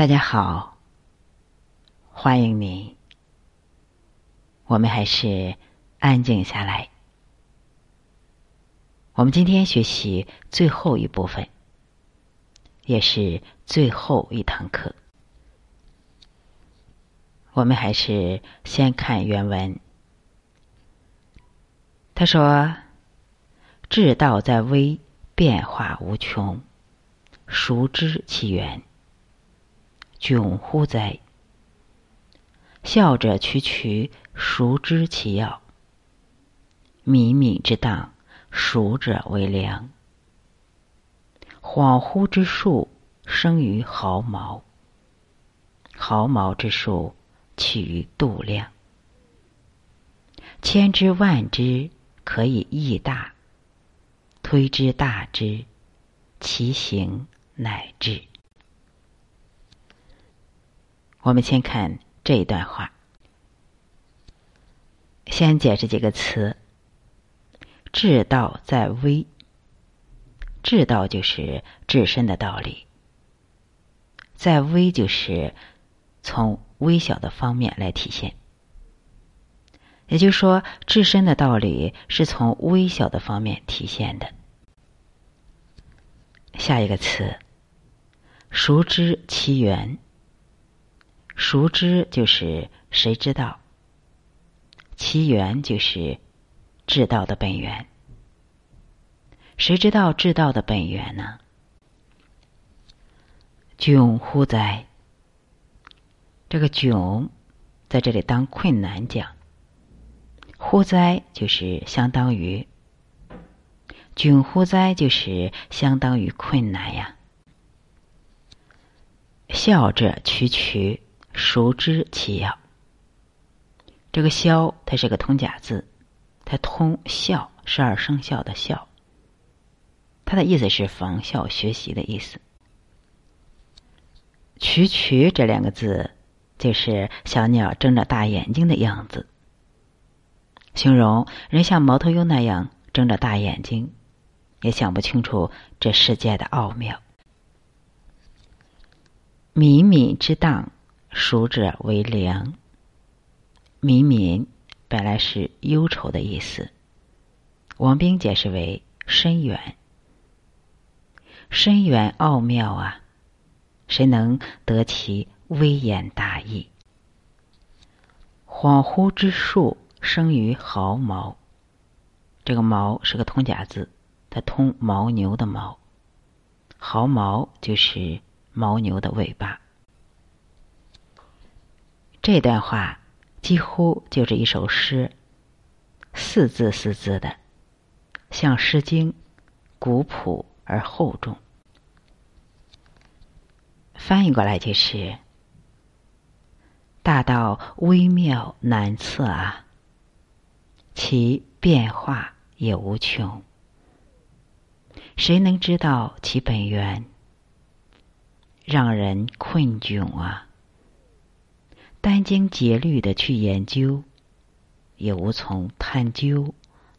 大家好，欢迎你。我们还是安静下来。我们今天学习最后一部分，也是最后一堂课。我们还是先看原文。他说：“至道在微，变化无穷，孰知其源？”窘乎哉！笑者区区，孰知其要？冥冥之当，孰者为良？恍惚之术，生于毫毛；毫毛之术，起于度量。千之万之，可以益大；推之大之，其行乃至。我们先看这一段话，先解释几个词。至道在微，至道就是至深的道理，在微就是从微小的方面来体现。也就是说，至深的道理是从微小的方面体现的。下一个词，熟知其源。熟知就是谁知道，其源就是知道的本源。谁知道知道的本源呢？窘乎哉？这个窘在这里当困难讲，乎哉就是相当于窘乎哉就是相当于困难呀。笑者区区。熟知其要，这个“消”它是个通假字，它通“孝”十二生肖的“孝”，它的意思是仿效学习的意思。“渠渠”这两个字就是小鸟睁着大眼睛的样子，形容人像猫头鹰那样睁着大眼睛，也想不清楚这世界的奥妙。冥冥之当。熟者为良。冥冥本来是忧愁的意思，王冰解释为深远。深远奥妙啊，谁能得其微言大义？恍惚之术生于毫毛，这个毛是个通假字，它通牦牛的毛，毫毛就是牦牛的尾巴。这段话几乎就是一首诗，四字四字的，像《诗经》，古朴而厚重。翻译过来就是：“大道微妙难测啊，其变化也无穷。谁能知道其本源？让人困窘啊！”殚精竭虑的去研究，也无从探究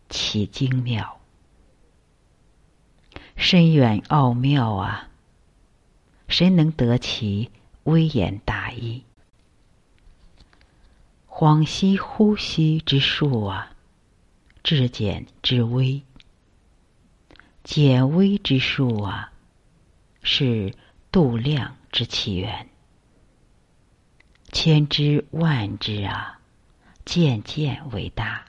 其精妙。深远奥妙啊！谁能得其微言大义？恍兮惚兮之术啊，至简至微，简微之术啊，是度量之起源。千之万之啊，渐渐为大；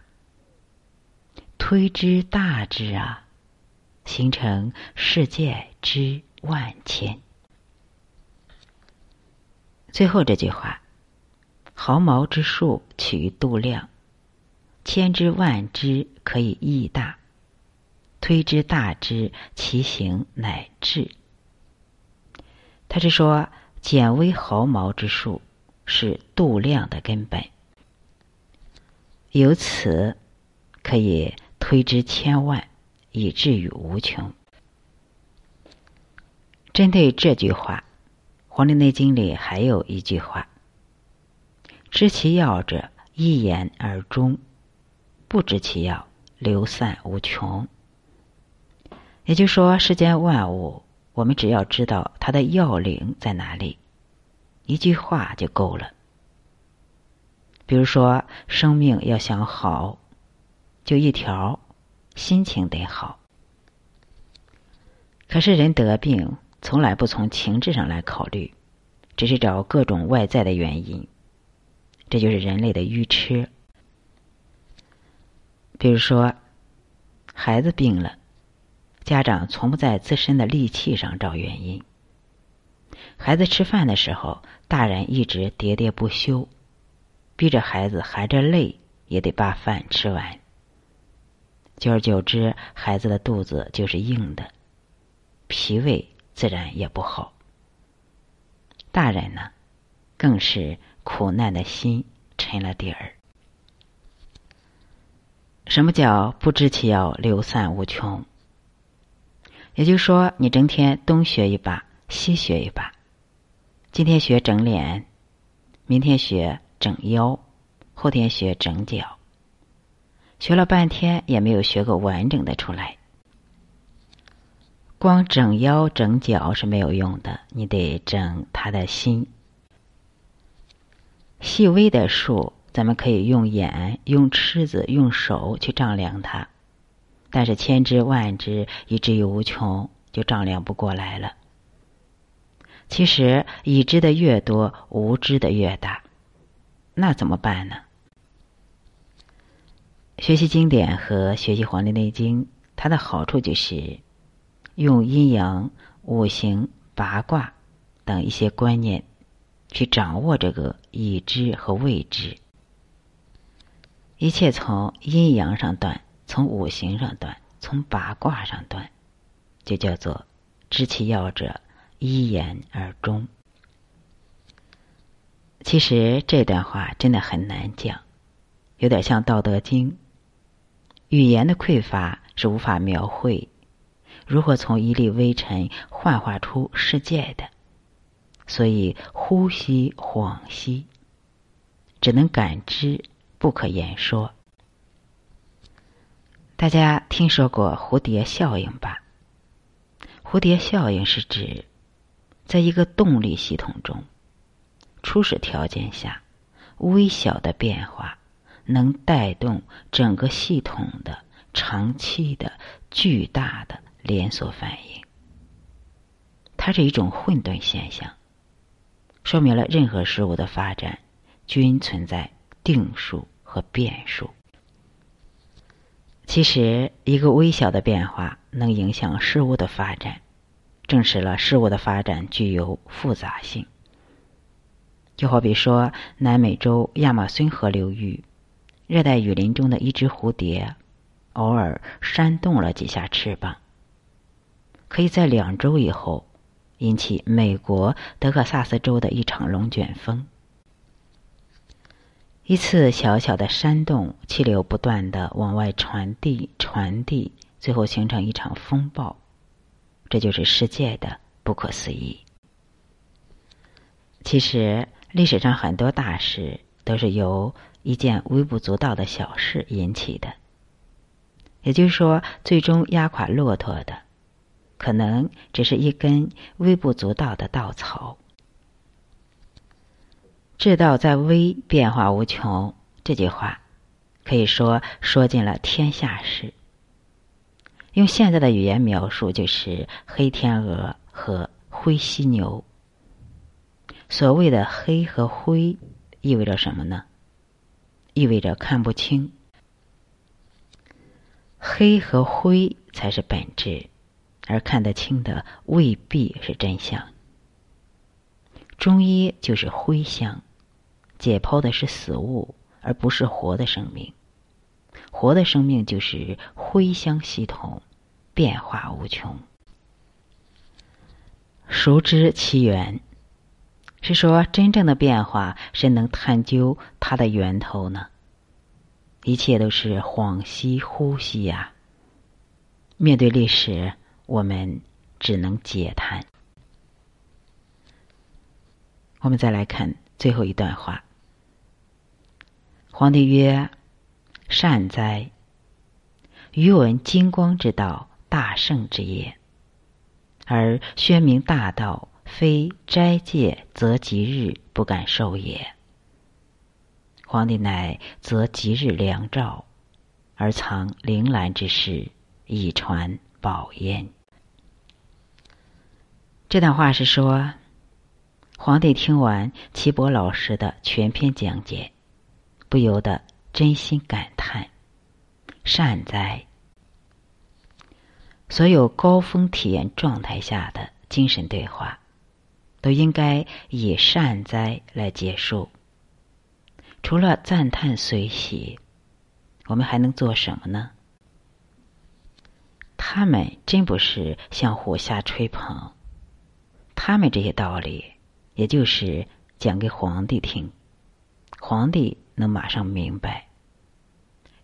推之大之啊，形成世界之万千。最后这句话：毫毛之数取于度量，千之万之可以益大；推之大之，其形乃至。他是说，简微毫毛之数。是度量的根本，由此可以推之千万，以至于无穷。针对这句话，《黄帝内经》里还有一句话：“知其要者，一言而终；不知其要，流散无穷。”也就是说，世间万物，我们只要知道它的要领在哪里。一句话就够了。比如说，生命要想好，就一条，心情得好。可是人得病，从来不从情志上来考虑，只是找各种外在的原因，这就是人类的愚痴。比如说，孩子病了，家长从不在自身的戾气上找原因。孩子吃饭的时候，大人一直喋喋不休。逼着孩子含着泪也得把饭吃完，久而久之，孩子的肚子就是硬的，脾胃自然也不好。大人呢，更是苦难的心沉了底儿。什么叫不知其要，流散无穷？也就是说，你整天东学一把，西学一把，今天学整脸，明天学。整腰，后天学整脚，学了半天也没有学个完整的出来。光整腰整脚是没有用的，你得整他的心。细微的数，咱们可以用眼、用尺子、用手去丈量它，但是千只万只，以至于无穷，就丈量不过来了。其实，已知的越多，无知的越大。那怎么办呢？学习经典和学习《黄帝内经》，它的好处就是用阴阳、五行、八卦等一些观念去掌握这个已知和未知。一切从阴阳上断，从五行上断，从八卦上断，就叫做知其要者，一言而终。其实这段话真的很难讲，有点像《道德经》。语言的匮乏是无法描绘如何从一粒微尘幻化出世界的，所以呼吸恍兮，只能感知，不可言说。大家听说过蝴蝶效应吧？蝴蝶效应是指在一个动力系统中。初始条件下，微小的变化能带动整个系统的长期的巨大的连锁反应。它是一种混沌现象，说明了任何事物的发展均存在定数和变数。其实，一个微小的变化能影响事物的发展，证实了事物的发展具有复杂性。就好比说，南美洲亚马逊河流域热带雨林中的一只蝴蝶，偶尔扇动了几下翅膀，可以在两周以后引起美国德克萨斯州的一场龙卷风。一次小小的扇动，气流不断的往外传递，传递，最后形成一场风暴。这就是世界的不可思议。其实。历史上很多大事都是由一件微不足道的小事引起的，也就是说，最终压垮骆驼的，可能只是一根微不足道的稻草。至道在微，变化无穷。这句话可以说说尽了天下事。用现在的语言描述，就是黑天鹅和灰犀牛。所谓的黑和灰意味着什么呢？意味着看不清。黑和灰才是本质，而看得清的未必是真相。中医就是灰相，解剖的是死物，而不是活的生命。活的生命就是灰相系统，变化无穷。熟知其源。是说，真正的变化，谁能探究它的源头呢？一切都是恍兮呼吸呀。面对历史，我们只能解叹。我们再来看最后一段话。皇帝曰：“善哉！余闻金光之道，大圣之业，而宣明大道。”非斋戒则吉日不敢受也。皇帝乃择吉日良兆，而藏铃兰之事，以传宝焉。这段话是说，皇帝听完齐伯老师的全篇讲解，不由得真心感叹：善哉！所有高峰体验状态下的精神对话，都应该以“善哉”来结束。除了赞叹随喜，我们还能做什么呢？他们真不是相互瞎吹捧，他们这些道理，也就是讲给皇帝听，皇帝能马上明白。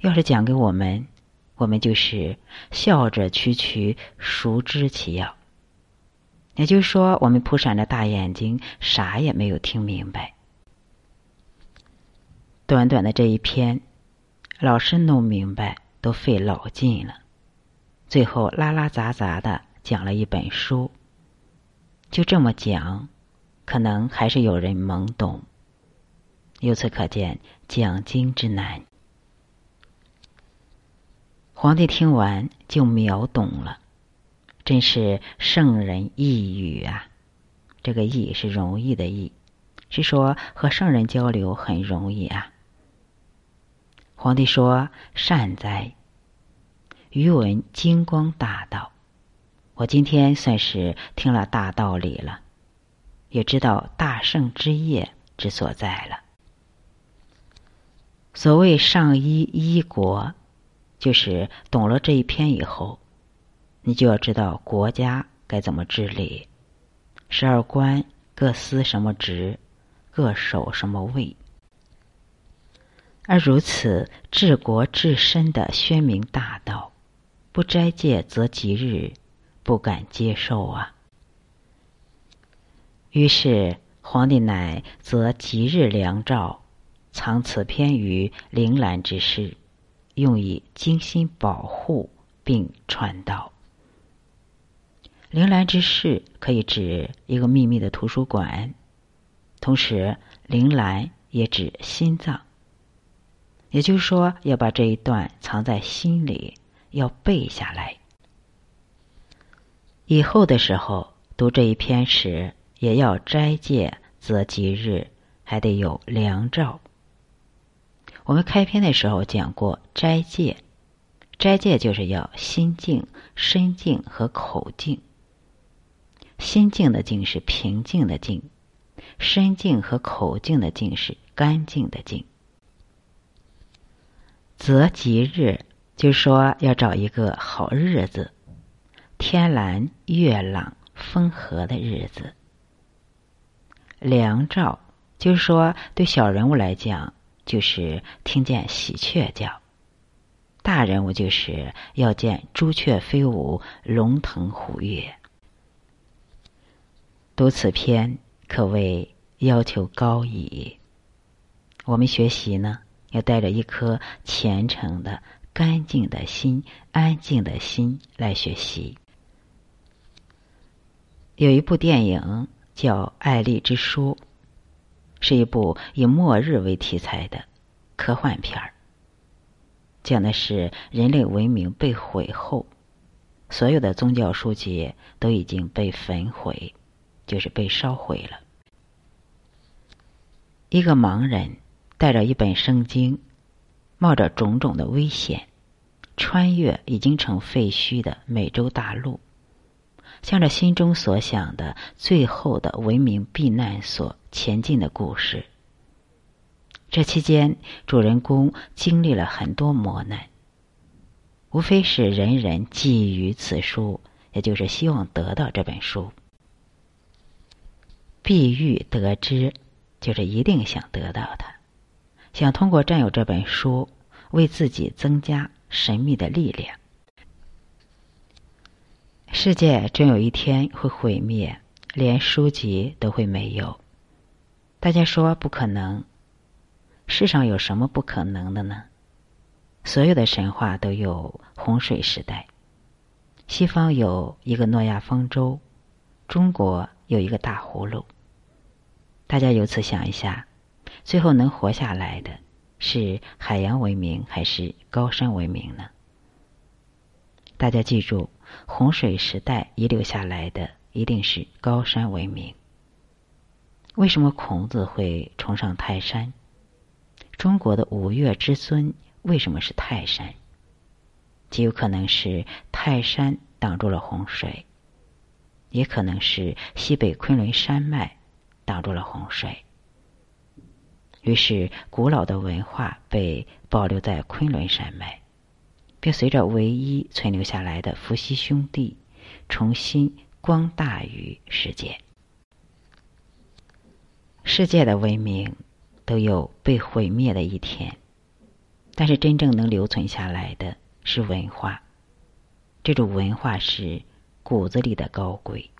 要是讲给我们，我们就是笑着区区熟知其要，也就是说，我们扑闪着大眼睛，啥也没有听明白。短短的这一篇，老师弄明白都费老劲了，最后拉拉杂杂的讲了一本书。就这么讲，可能还是有人懵懂。由此可见，讲经之难。皇帝听完就秒懂了，真是圣人易语啊！这个“易”是容易的“易”，是说和圣人交流很容易啊。皇帝说：“善哉！余闻金光大道，我今天算是听了大道理了，也知道大圣之业之所在了。所谓上医医国。”就是懂了这一篇以后，你就要知道国家该怎么治理，十二官各司什么职，各守什么位。而如此治国治身的宣明大道，不斋戒则吉日，不敢接受啊。于是皇帝乃择吉日良兆，藏此篇于铃兰之室。用以精心保护并传道。铃兰之室可以指一个秘密的图书馆，同时铃兰也指心脏。也就是说，要把这一段藏在心里，要背下来。以后的时候读这一篇时，也要斋戒择吉日，还得有良兆。我们开篇的时候讲过斋戒，斋戒就是要心静、身静和口静。心静的静是平静的静，身静和口静的静是干净的静。择吉日，就是说要找一个好日子，天蓝、月朗、风和的日子。良兆，就是说对小人物来讲。就是听见喜鹊叫，大人物就是要见朱雀飞舞，龙腾虎跃。读此篇可谓要求高矣。我们学习呢，要带着一颗虔诚的、干净的心、安静的心来学习。有一部电影叫《爱丽之书》。是一部以末日为题材的科幻片儿，讲的是人类文明被毁后，所有的宗教书籍都已经被焚毁，就是被烧毁了。一个盲人带着一本圣经，冒着种种的危险，穿越已经成废墟的美洲大陆。向着心中所想的最后的文明避难所前进的故事。这期间，主人公经历了很多磨难，无非是人人觊觎此书，也就是希望得到这本书。必欲得知，就是一定想得到它，想通过占有这本书，为自己增加神秘的力量。世界终有一天会毁灭，连书籍都会没有。大家说不可能。世上有什么不可能的呢？所有的神话都有洪水时代，西方有一个诺亚方舟，中国有一个大葫芦。大家由此想一下，最后能活下来的是海洋文明还是高山文明呢？大家记住，洪水时代遗留下来的一定是高山文明。为什么孔子会崇尚泰山？中国的五岳之尊为什么是泰山？极有可能是泰山挡住了洪水，也可能是西北昆仑山脉。挡住了洪水，于是古老的文化被保留在昆仑山脉，并随着唯一存留下来的伏羲兄弟重新光大于世界。世界的文明都有被毁灭的一天，但是真正能留存下来的是文化，这种文化是骨子里的高贵，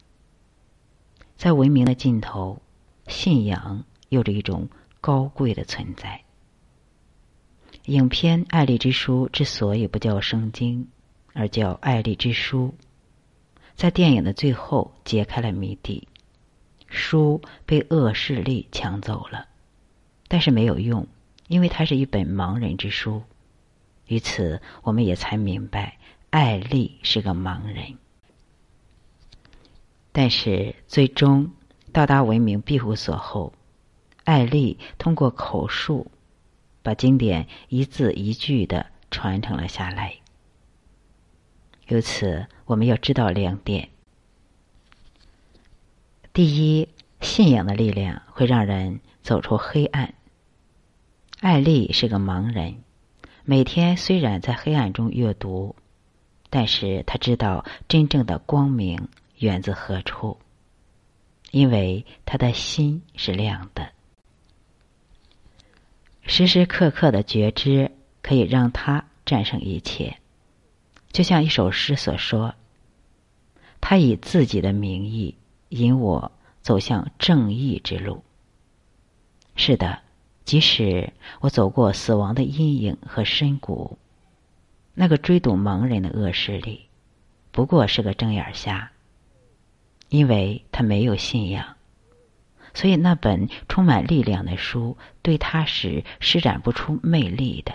在文明的尽头。信仰有着一种高贵的存在。影片《爱丽之书》之所以不叫圣经，而叫《爱丽之书》，在电影的最后揭开了谜底：书被恶势力抢走了，但是没有用，因为它是一本盲人之书。于此，我们也才明白，艾丽是个盲人。但是最终。到达文明庇护所后，艾丽通过口述，把经典一字一句的传承了下来。由此，我们要知道两点：第一，信仰的力量会让人走出黑暗。艾丽是个盲人，每天虽然在黑暗中阅读，但是他知道真正的光明源自何处。因为他的心是亮的，时时刻刻的觉知可以让他战胜一切。就像一首诗所说：“他以自己的名义引我走向正义之路。”是的，即使我走过死亡的阴影和深谷，那个追堵盲人的恶势力，不过是个睁眼瞎。因为他没有信仰，所以那本充满力量的书对他是施展不出魅力的。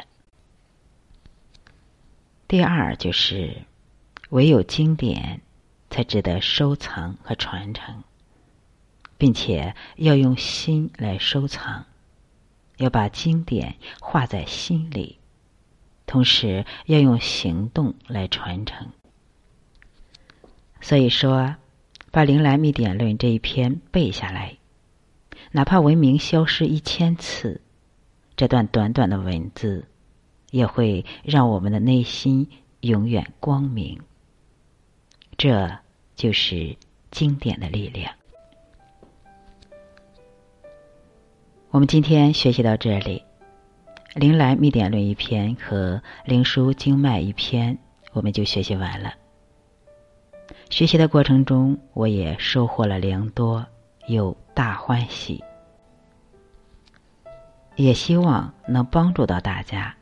第二就是，唯有经典才值得收藏和传承，并且要用心来收藏，要把经典画在心里，同时要用行动来传承。所以说。把《灵兰密典论》这一篇背下来，哪怕文明消失一千次，这段短短的文字也会让我们的内心永远光明。这就是经典的力量。我们今天学习到这里，《灵来密典论》一篇和《灵枢经脉》一篇，我们就学习完了。学习的过程中，我也收获了良多，有大欢喜。也希望能帮助到大家，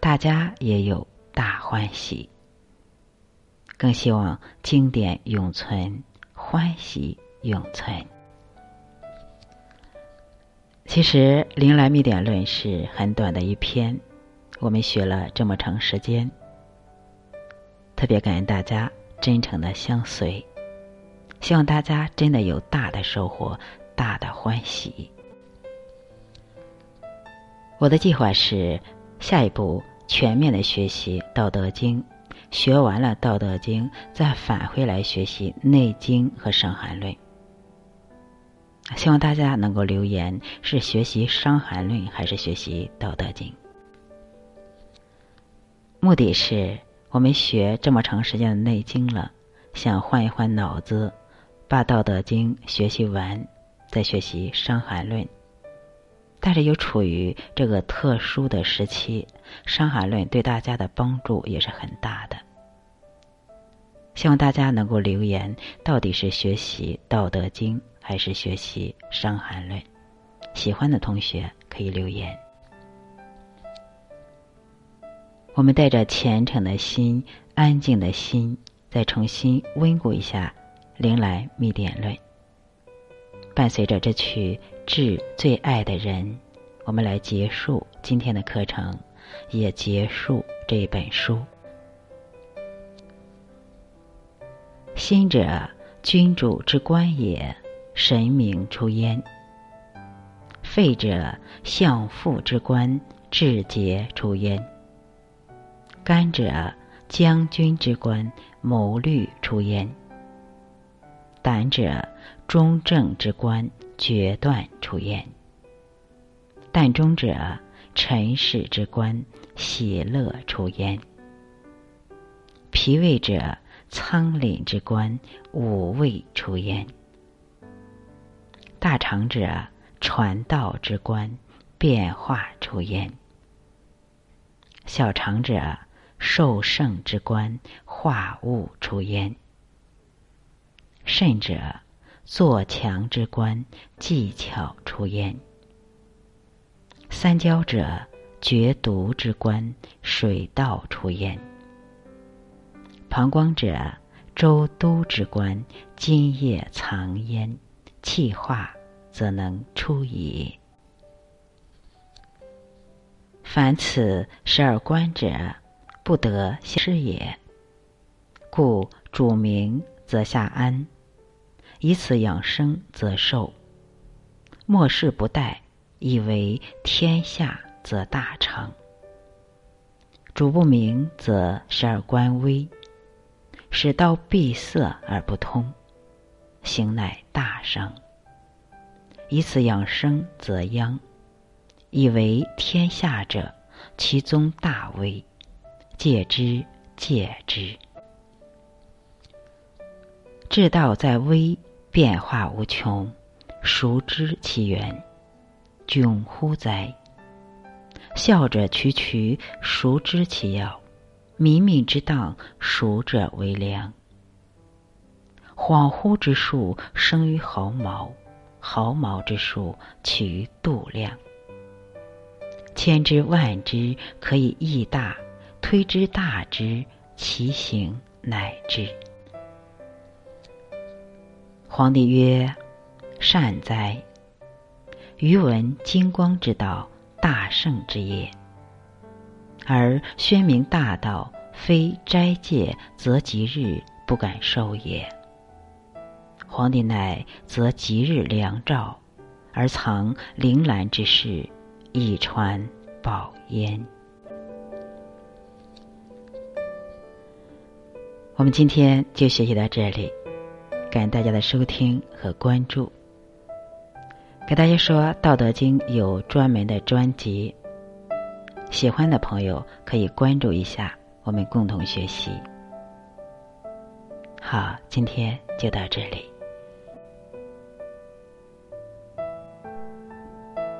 大家也有大欢喜。更希望经典永存，欢喜永存。其实《灵来密典论》是很短的一篇，我们学了这么长时间，特别感恩大家。真诚的相随，希望大家真的有大的收获，大的欢喜。我的计划是下一步全面的学习《道德经》，学完了《道德经》，再返回来学习《内经》和《伤寒论》。希望大家能够留言，是学习《伤寒论》还是学习《道德经》？目的是。我们学这么长时间的《内经》了，想换一换脑子，把《道德经》学习完，再学习《伤寒论》。但是又处于这个特殊的时期，《伤寒论》对大家的帮助也是很大的。希望大家能够留言，到底是学习《道德经》还是学习《伤寒论》？喜欢的同学可以留言。我们带着虔诚的心、安静的心，再重新温故一下《灵来密典论》。伴随着这曲《致最爱的人》，我们来结束今天的课程，也结束这一本书。心者，君主之官也，神明出焉；肺者，相父之官，志节出焉；肝者，将军之官，谋虑出焉；胆者，中正之官，决断出焉；膻中者，臣使之官，喜乐出焉；脾胃者，仓廪之官，五味出焉；大肠者，传道之官，变化出焉；小肠者，受盛之官，化物出焉；肾者，作强之官，技巧出焉；三焦者，决毒之官，水道出焉。膀胱者，周都之官，津液藏焉，气化则能出矣。凡此十二观者，不得失也。故主明则下安，以此养生则寿。莫视不殆，以为天下则大成。主不明则十二官微。使道闭塞而不通，行乃大伤。以此养生则殃，以为天下者，其宗大威，戒之戒之。至道在微，变化无穷，孰知其源？窘乎哉！笑者曲曲，孰知其要？冥冥之道，熟者为良。恍惚之术生于毫毛，毫毛之术起于度量。千之万之，可以益大；推之大之，其行乃至。皇帝曰：“善哉！余闻金光之道，大圣之业。”而宣明大道，非斋戒则吉日不敢受也。皇帝乃择吉日良兆，而藏铃兰之事，以传宝焉。我们今天就学习到这里，感谢大家的收听和关注。给大家说，《道德经》有专门的专辑。喜欢的朋友可以关注一下，我们共同学习。好，今天就到这里。